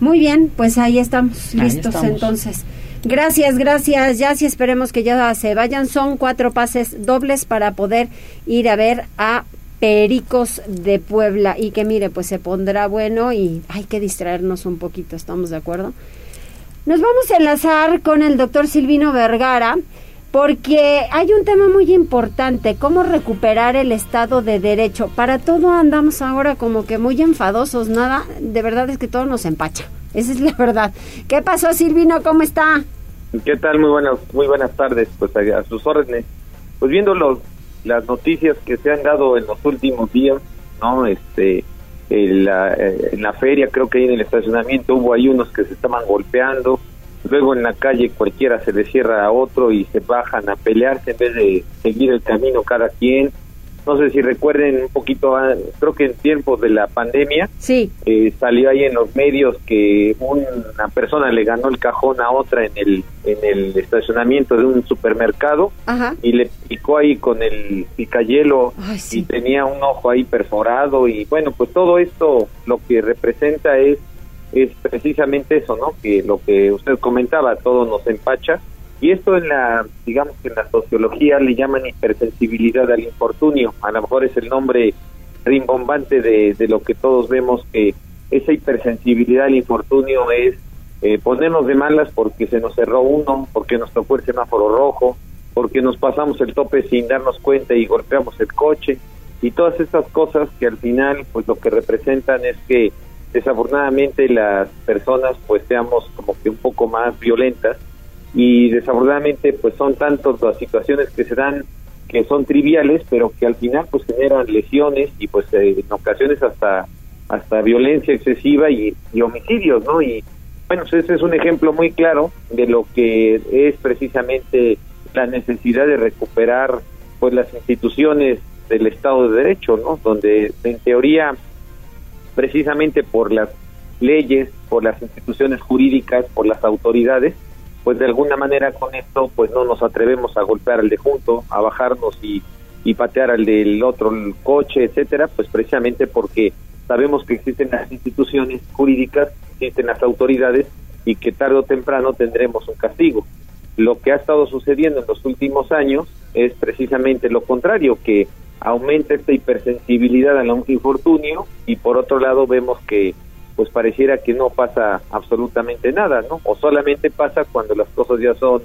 Muy bien, pues ahí estamos, Ahí listos estamos. entonces. Gracias, gracias. Ya sí esperemos que ya se vayan. Son cuatro pases dobles para poder ir a ver a Pericos de Puebla y que mire, pues se pondrá bueno y hay que distraernos un poquito, ¿estamos de acuerdo? Nos vamos a enlazar con el doctor Silvino Vergara porque hay un tema muy importante, cómo recuperar el Estado de Derecho. Para todo andamos ahora como que muy enfadosos, nada, de verdad es que todo nos empacha. Esa es la verdad. ¿Qué pasó, Silvino? ¿Cómo está? ¿Qué tal? Muy buenas, muy buenas tardes, pues a, sus órdenes. Pues viendo las noticias que se han dado en los últimos días, ¿no? Este, en la, eh, en la feria, creo que ahí en el estacionamiento hubo ahí unos que se estaban golpeando, luego en la calle cualquiera se le cierra a otro y se bajan a pelearse en vez de seguir el camino cada quien. No sé si recuerden un poquito, ah, creo que en tiempos de la pandemia, Sí. eh, salió ahí en los medios que una persona le ganó el cajón a otra en el en el estacionamiento de un supermercado Ajá. y le picó ahí con el picayelo Ay, sí. y tenía un ojo ahí perforado y bueno pues todo esto lo que representa es es precisamente eso no que lo que usted comentaba todo nos empacha y esto en la digamos que en la sociología le llaman hipersensibilidad al infortunio. A lo mejor es el nombre rimbombante de, de lo que todos vemos que esa hipersensibilidad al infortunio es eh, ponernos de malas porque se nos cerró uno, porque nos tocó el semáforo rojo, porque nos pasamos el tope sin darnos cuenta y golpeamos el coche. Y todas estas cosas que al final pues lo que representan es que desafortunadamente las personas pues seamos como que un poco más violentas y desafortunadamente pues son tantas las situaciones que se dan que son triviales pero que al final pues generan lesiones y pues eh, en ocasiones hasta hasta violencia excesiva y, homicidios no y bueno pues ese es un ejemplo muy claro de lo que es precisamente la necesidad de recuperar pues las instituciones del Estado de Derecho no donde en teoría precisamente por las leyes por las instituciones jurídicas por las autoridades pues de alguna manera con esto pues no nos atrevemos a golpear al de junto, a bajarnos y, y patear al del otro el coche, etcétera, pues precisamente porque sabemos que existen las instituciones jurídicas, existen las autoridades y que tarde o temprano tendremos un castigo. Lo que ha estado sucediendo en los últimos años es precisamente lo contrario, que aumenta esta hipersensibilidad al infortunio y por otro lado vemos que pues pareciera que no pasa absolutamente nada, ¿no? O solamente pasa cuando las cosas ya son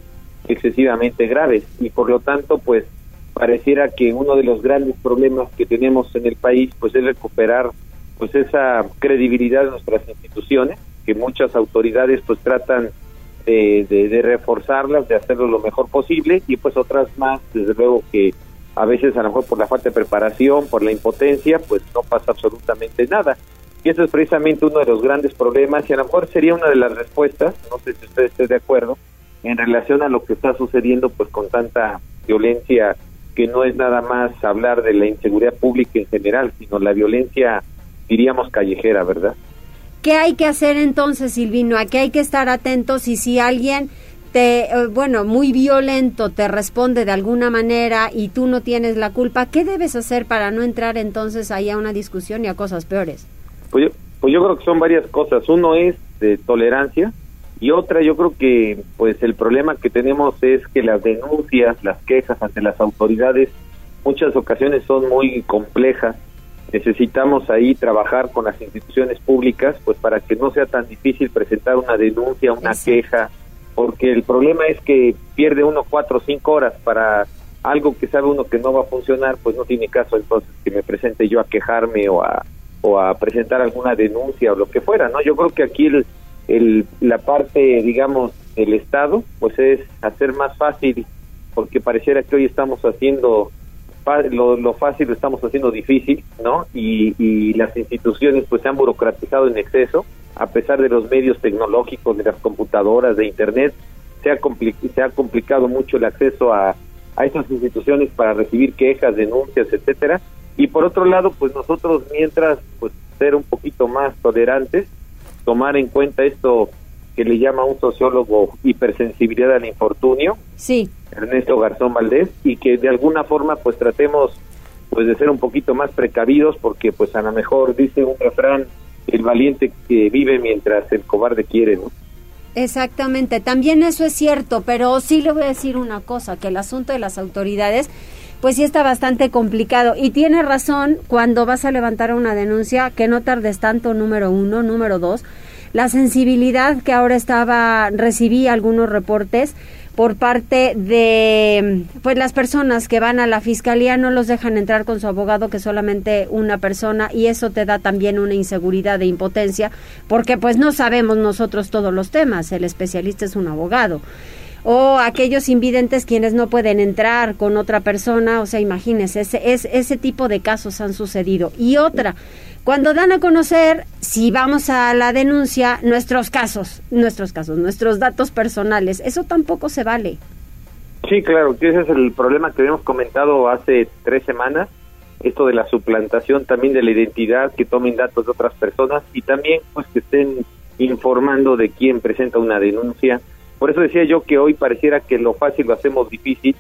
excesivamente graves y por lo tanto, pues pareciera que uno de los grandes problemas que tenemos en el país, pues es recuperar pues esa credibilidad de nuestras instituciones, que muchas autoridades pues tratan de, de, de reforzarlas, de hacerlo lo mejor posible y pues otras más, desde luego que a veces a lo mejor por la falta de preparación, por la impotencia, pues no pasa absolutamente nada. Y eso es precisamente uno de los grandes problemas y a lo mejor sería una de las respuestas, no sé si usted esté de acuerdo, en relación a lo que está sucediendo pues con tanta violencia que no es nada más hablar de la inseguridad pública en general, sino la violencia, diríamos, callejera, ¿verdad? ¿Qué hay que hacer entonces, Silvino? ¿A qué hay que estar atentos? Y si alguien te, eh, bueno, muy violento te responde de alguna manera y tú no tienes la culpa, ¿qué debes hacer para no entrar entonces ahí a una discusión y a cosas peores? Pues yo, pues yo creo que son varias cosas. Uno es de tolerancia y otra yo creo que pues el problema que tenemos es que las denuncias, las quejas ante las autoridades muchas ocasiones son muy complejas. Necesitamos ahí trabajar con las instituciones públicas pues para que no sea tan difícil presentar una denuncia, una queja, porque el problema es que pierde uno cuatro o cinco horas para algo que sabe uno que no va a funcionar, pues no tiene caso entonces que me presente yo a quejarme o a o a presentar alguna denuncia o lo que fuera, ¿no? Yo creo que aquí el, el, la parte, digamos, del Estado, pues es hacer más fácil, porque pareciera que hoy estamos haciendo lo, lo fácil lo estamos haciendo difícil, ¿no? Y, y las instituciones pues se han burocratizado en exceso, a pesar de los medios tecnológicos, de las computadoras, de Internet, se ha, se ha complicado mucho el acceso a, a esas instituciones para recibir quejas, denuncias, etcétera. Y por otro lado, pues nosotros mientras pues ser un poquito más tolerantes, tomar en cuenta esto que le llama un sociólogo hipersensibilidad al infortunio, sí. Ernesto Garzón Valdés, y que de alguna forma pues tratemos pues de ser un poquito más precavidos porque pues a lo mejor dice un refrán el valiente que vive mientras el cobarde quiere, ¿no? Exactamente, también eso es cierto, pero sí le voy a decir una cosa, que el asunto de las autoridades pues sí está bastante complicado. Y tiene razón cuando vas a levantar una denuncia que no tardes tanto, número uno, número dos. La sensibilidad que ahora estaba, recibí algunos reportes por parte de pues las personas que van a la fiscalía no los dejan entrar con su abogado que solamente una persona y eso te da también una inseguridad de impotencia porque pues no sabemos nosotros todos los temas, el especialista es un abogado o aquellos invidentes quienes no pueden entrar con otra persona, o sea, imagínense, ese, ese tipo de casos han sucedido. Y otra, cuando dan a conocer, si vamos a la denuncia, nuestros casos, nuestros casos, nuestros datos personales, eso tampoco se vale. Sí, claro, que ese es el problema que habíamos comentado hace tres semanas, esto de la suplantación también de la identidad, que tomen datos de otras personas y también pues que estén informando de quién presenta una denuncia, por eso decía yo que hoy pareciera que lo fácil lo hacemos difícil,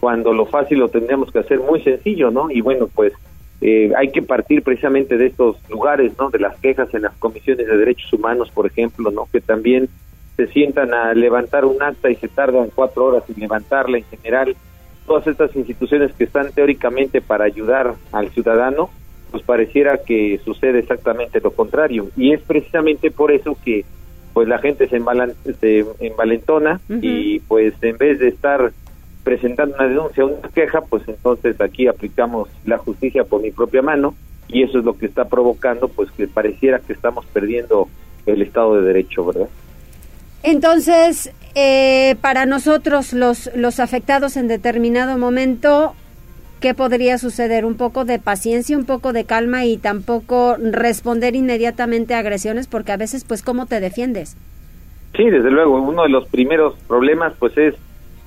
cuando lo fácil lo tendríamos que hacer muy sencillo, ¿no? Y bueno, pues eh, hay que partir precisamente de estos lugares, ¿no? De las quejas en las comisiones de derechos humanos, por ejemplo, ¿no? Que también se sientan a levantar un acta y se tardan cuatro horas en levantarla en general. Todas estas instituciones que están teóricamente para ayudar al ciudadano, pues pareciera que sucede exactamente lo contrario. Y es precisamente por eso que pues la gente se, se envalentona y pues en vez de estar presentando una denuncia una queja, pues entonces aquí aplicamos la justicia por mi propia mano y eso es lo que está provocando pues que pareciera que estamos perdiendo el Estado de Derecho, ¿verdad? Entonces, eh, para nosotros los, los afectados en determinado momento, ¿qué podría suceder? Un poco de paciencia, un poco de calma y tampoco responder inmediatamente a agresiones porque a veces pues cómo te defiendes. Sí, desde luego, uno de los primeros problemas pues es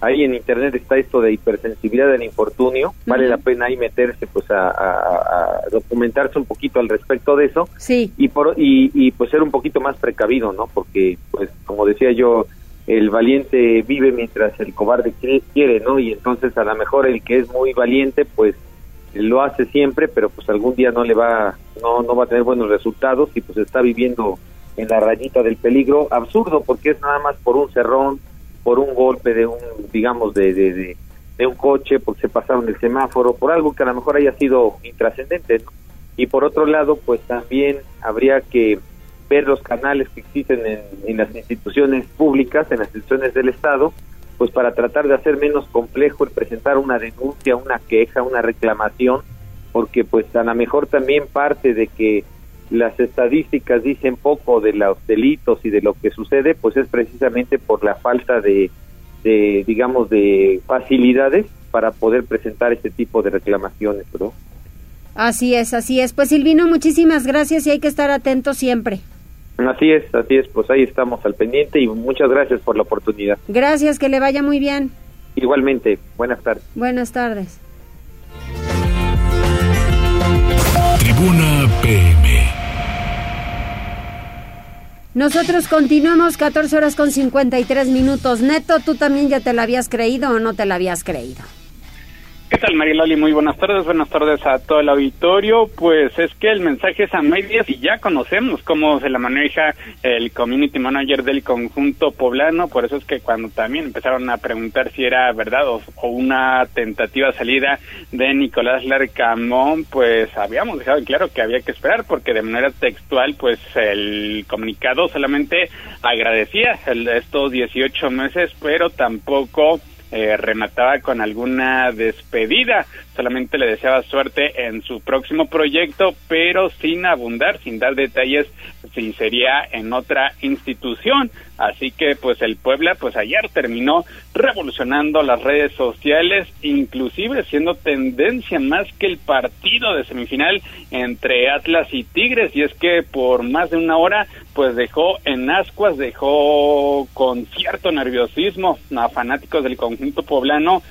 ahí en internet está esto de hipersensibilidad del infortunio, vale la pena ahí meterse pues a, documentarse un poquito al respecto de eso. Sí. Y por y, y pues ser un poquito más precavido, ¿no? Porque pues como decía yo, el valiente vive mientras el cobarde quiere, ¿no? Y entonces a lo mejor el que es muy valiente, pues lo hace siempre, pero pues algún día no le va, no, no va a tener buenos resultados y pues está viviendo en la rayita del peligro, absurdo porque es nada más por un cerrón, por un golpe de un, digamos, de, de, de, un coche, porque se pasaron el semáforo, por algo que a lo mejor haya sido intrascendente, ¿no? Y por otro lado, pues también habría que ver los canales que existen en, las instituciones públicas, en las instituciones del Estado, pues para tratar de hacer menos complejo el presentar una denuncia, una queja, una reclamación, porque pues a lo mejor también parte de que las estadísticas dicen poco de los delitos y de lo que sucede, pues es precisamente por la falta de, de digamos, de facilidades para poder presentar este tipo de reclamaciones, ¿no? Así es, así es. Pues Silvino, muchísimas gracias y hay que estar atentos siempre. Así es, así es, pues ahí estamos al pendiente y muchas gracias por la oportunidad. Gracias, que le vaya muy bien. Igualmente, buenas tardes. Buenas tardes. Tribuna PM. Nosotros continuamos 14 horas con 53 minutos. Neto, ¿tú también ya te la habías creído o no te la habías creído? ¿Qué tal, Mariloli? Muy buenas tardes. Buenas tardes a todo el auditorio. Pues es que el mensaje es a medias y ya conocemos cómo se la maneja el community manager del conjunto poblano. Por eso es que cuando también empezaron a preguntar si era verdad o, una tentativa salida de Nicolás Larcamón, pues habíamos dejado claro que había que esperar porque de manera textual, pues el comunicado solamente agradecía estos 18 meses, pero tampoco eh, remataba con alguna despedida. Solamente le deseaba suerte en su próximo proyecto, pero sin abundar, sin dar detalles si sería en otra institución. Así que pues el Puebla pues ayer terminó revolucionando las redes sociales, inclusive siendo tendencia más que el partido de semifinal entre Atlas y Tigres. Y es que por más de una hora pues dejó en ascuas, dejó con cierto nerviosismo a fanáticos del conjunto poblano.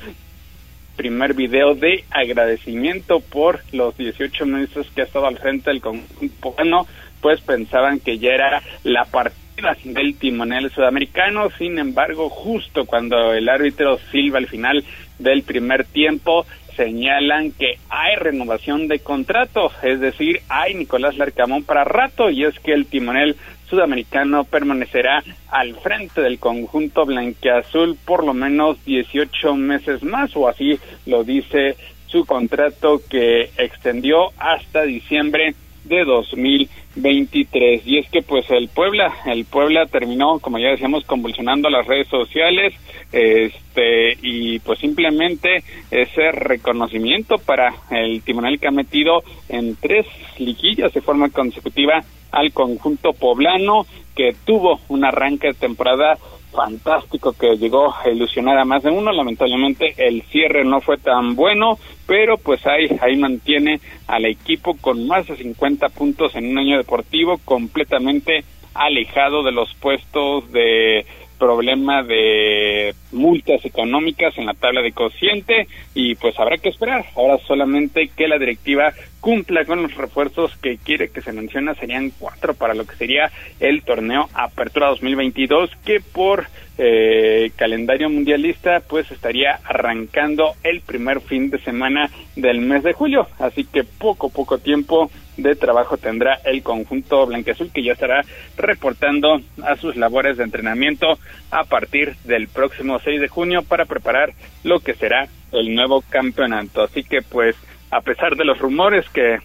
Primer video de agradecimiento por los 18 meses que ha estado al frente del conjunto poblano, pues pensaban que ya era la partida del timonel sudamericano, sin embargo, justo cuando el árbitro Silva al final del primer tiempo señalan que hay renovación de contrato, es decir, hay Nicolás Larcamón para rato y es que el timonel sudamericano permanecerá al frente del conjunto blanqueazul por lo menos 18 meses más o así lo dice su contrato que extendió hasta diciembre de 2023. Y es que pues el Puebla, el Puebla terminó, como ya decíamos, convulsionando las redes sociales, este, y pues simplemente ese reconocimiento para el timonel que ha metido en tres liguillas de forma consecutiva al conjunto poblano, que tuvo un arranque de temporada fantástico que llegó a ilusionar a más de uno. Lamentablemente el cierre no fue tan bueno, pero pues ahí, ahí mantiene al equipo con más de 50 puntos en un año deportivo completamente alejado de los puestos de problema de multas económicas en la tabla de cociente y pues habrá que esperar. Ahora solamente que la directiva cumpla con los refuerzos que quiere que se menciona serían cuatro para lo que sería el torneo Apertura 2022 que por eh, calendario mundialista pues estaría arrancando el primer fin de semana del mes de julio así que poco poco tiempo de trabajo tendrá el conjunto blanqueazul que ya estará reportando a sus labores de entrenamiento a partir del próximo 6 de junio para preparar lo que será el nuevo campeonato así que pues a pesar de los rumores que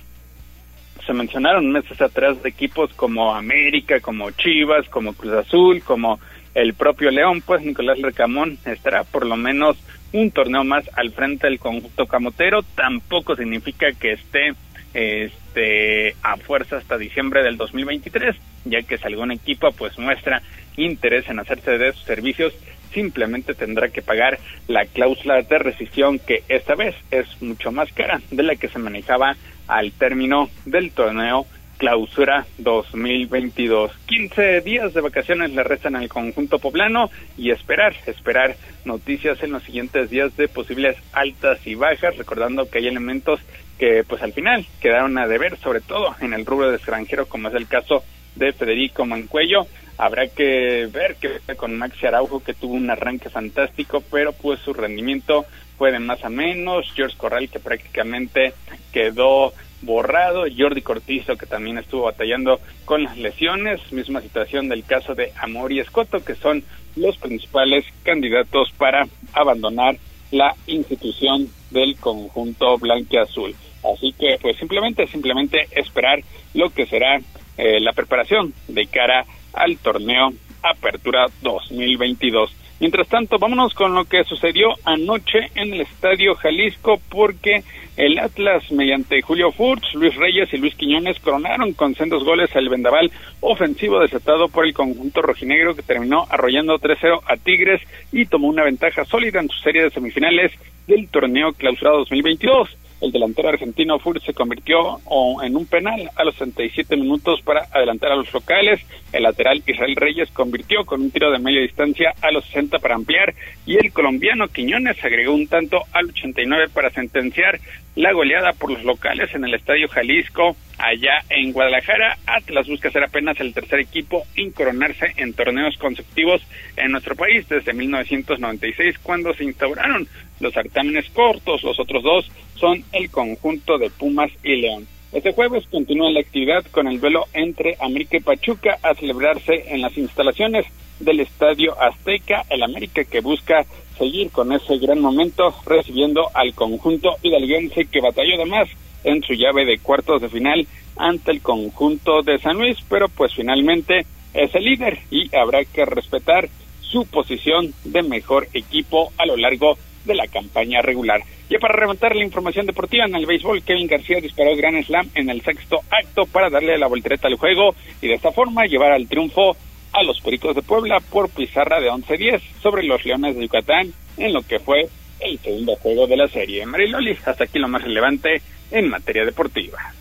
se mencionaron meses atrás de equipos como América, como Chivas, como Cruz Azul, como el propio León, pues Nicolás Recamón estará por lo menos un torneo más al frente del conjunto camotero. Tampoco significa que esté este a fuerza hasta diciembre del 2023, ya que si algún equipo pues muestra interés en hacerse de sus servicios, simplemente tendrá que pagar la cláusula de rescisión que esta vez es mucho más cara de la que se manejaba al término del torneo Clausura 2022. 15 días de vacaciones le restan al conjunto poblano y esperar, esperar noticias en los siguientes días de posibles altas y bajas, recordando que hay elementos que pues al final quedaron a deber, sobre todo en el rubro de extranjero, como es el caso de Federico Mancuello. Habrá que ver qué con Maxi Araujo, que tuvo un arranque fantástico, pero pues su rendimiento fue de más a menos. George Corral, que prácticamente quedó borrado. Jordi Cortizo, que también estuvo batallando con las lesiones. Misma situación del caso de Amor y Escoto, que son los principales candidatos para abandonar la institución del conjunto blanqueazul. Así que, pues simplemente, simplemente esperar lo que será eh, la preparación de cara al torneo Apertura 2022. Mientras tanto, vámonos con lo que sucedió anoche en el Estadio Jalisco, porque el Atlas, mediante Julio Furch, Luis Reyes y Luis Quiñones, coronaron con sendos goles al vendaval ofensivo desatado por el conjunto rojinegro que terminó arrollando 3-0 a Tigres y tomó una ventaja sólida en su serie de semifinales del torneo clausurado 2022. El delantero argentino Fur se convirtió en un penal a los 67 minutos para adelantar a los locales. El lateral Israel Reyes convirtió con un tiro de media distancia a los 60 para ampliar y el colombiano Quiñones agregó un tanto al 89 para sentenciar la goleada por los locales en el Estadio Jalisco. Allá en Guadalajara, Atlas busca ser apenas el tercer equipo en coronarse en torneos consecutivos en nuestro país desde 1996 cuando se instauraron los certámenes cortos. Los otros dos son el conjunto de Pumas y León. Este jueves continúa la actividad con el duelo entre América y Pachuca a celebrarse en las instalaciones del Estadio Azteca, el América que busca seguir con ese gran momento recibiendo al conjunto hidalguense que batalló además en su llave de cuartos de final ante el conjunto de San Luis, pero pues finalmente es el líder y habrá que respetar su posición de mejor equipo a lo largo de la campaña regular. Y para remontar la información deportiva en el béisbol, Kevin García disparó Gran Slam en el sexto acto para darle la voltereta al juego y de esta forma llevar al triunfo a los Pericos de Puebla por pizarra de 11-10 sobre los Leones de Yucatán en lo que fue el segundo juego de la serie. Mariloli, hasta aquí lo más relevante en materia deportiva.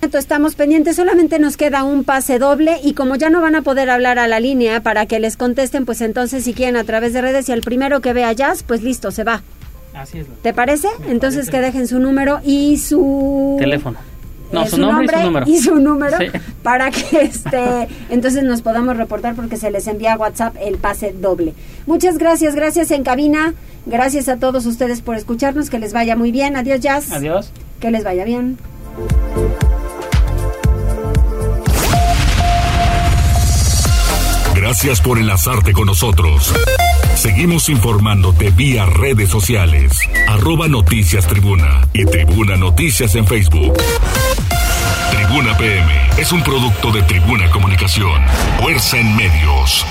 Estamos pendientes, solamente nos queda un pase doble y como ya no van a poder hablar a la línea para que les contesten, pues entonces si quieren a través de redes y el primero que vea jazz, pues listo, se va. Así es. ¿Te parece? entonces que dejen su número y su teléfono. No, eh, su, nombre, y su número. Y su número para que este entonces nos podamos reportar porque se les envía a WhatsApp el pase doble. Muchas gracias, gracias en cabina. Gracias a todos ustedes por escucharnos, que les vaya muy bien. Adiós, Jazz. Adiós. Que les vaya bien. Gracias por enlazarte con nosotros. Seguimos informándote vía redes sociales. Arroba Noticias Tribuna y Tribuna Noticias en Facebook. Tribuna PM es un producto de Tribuna Comunicación. Fuerza en medios.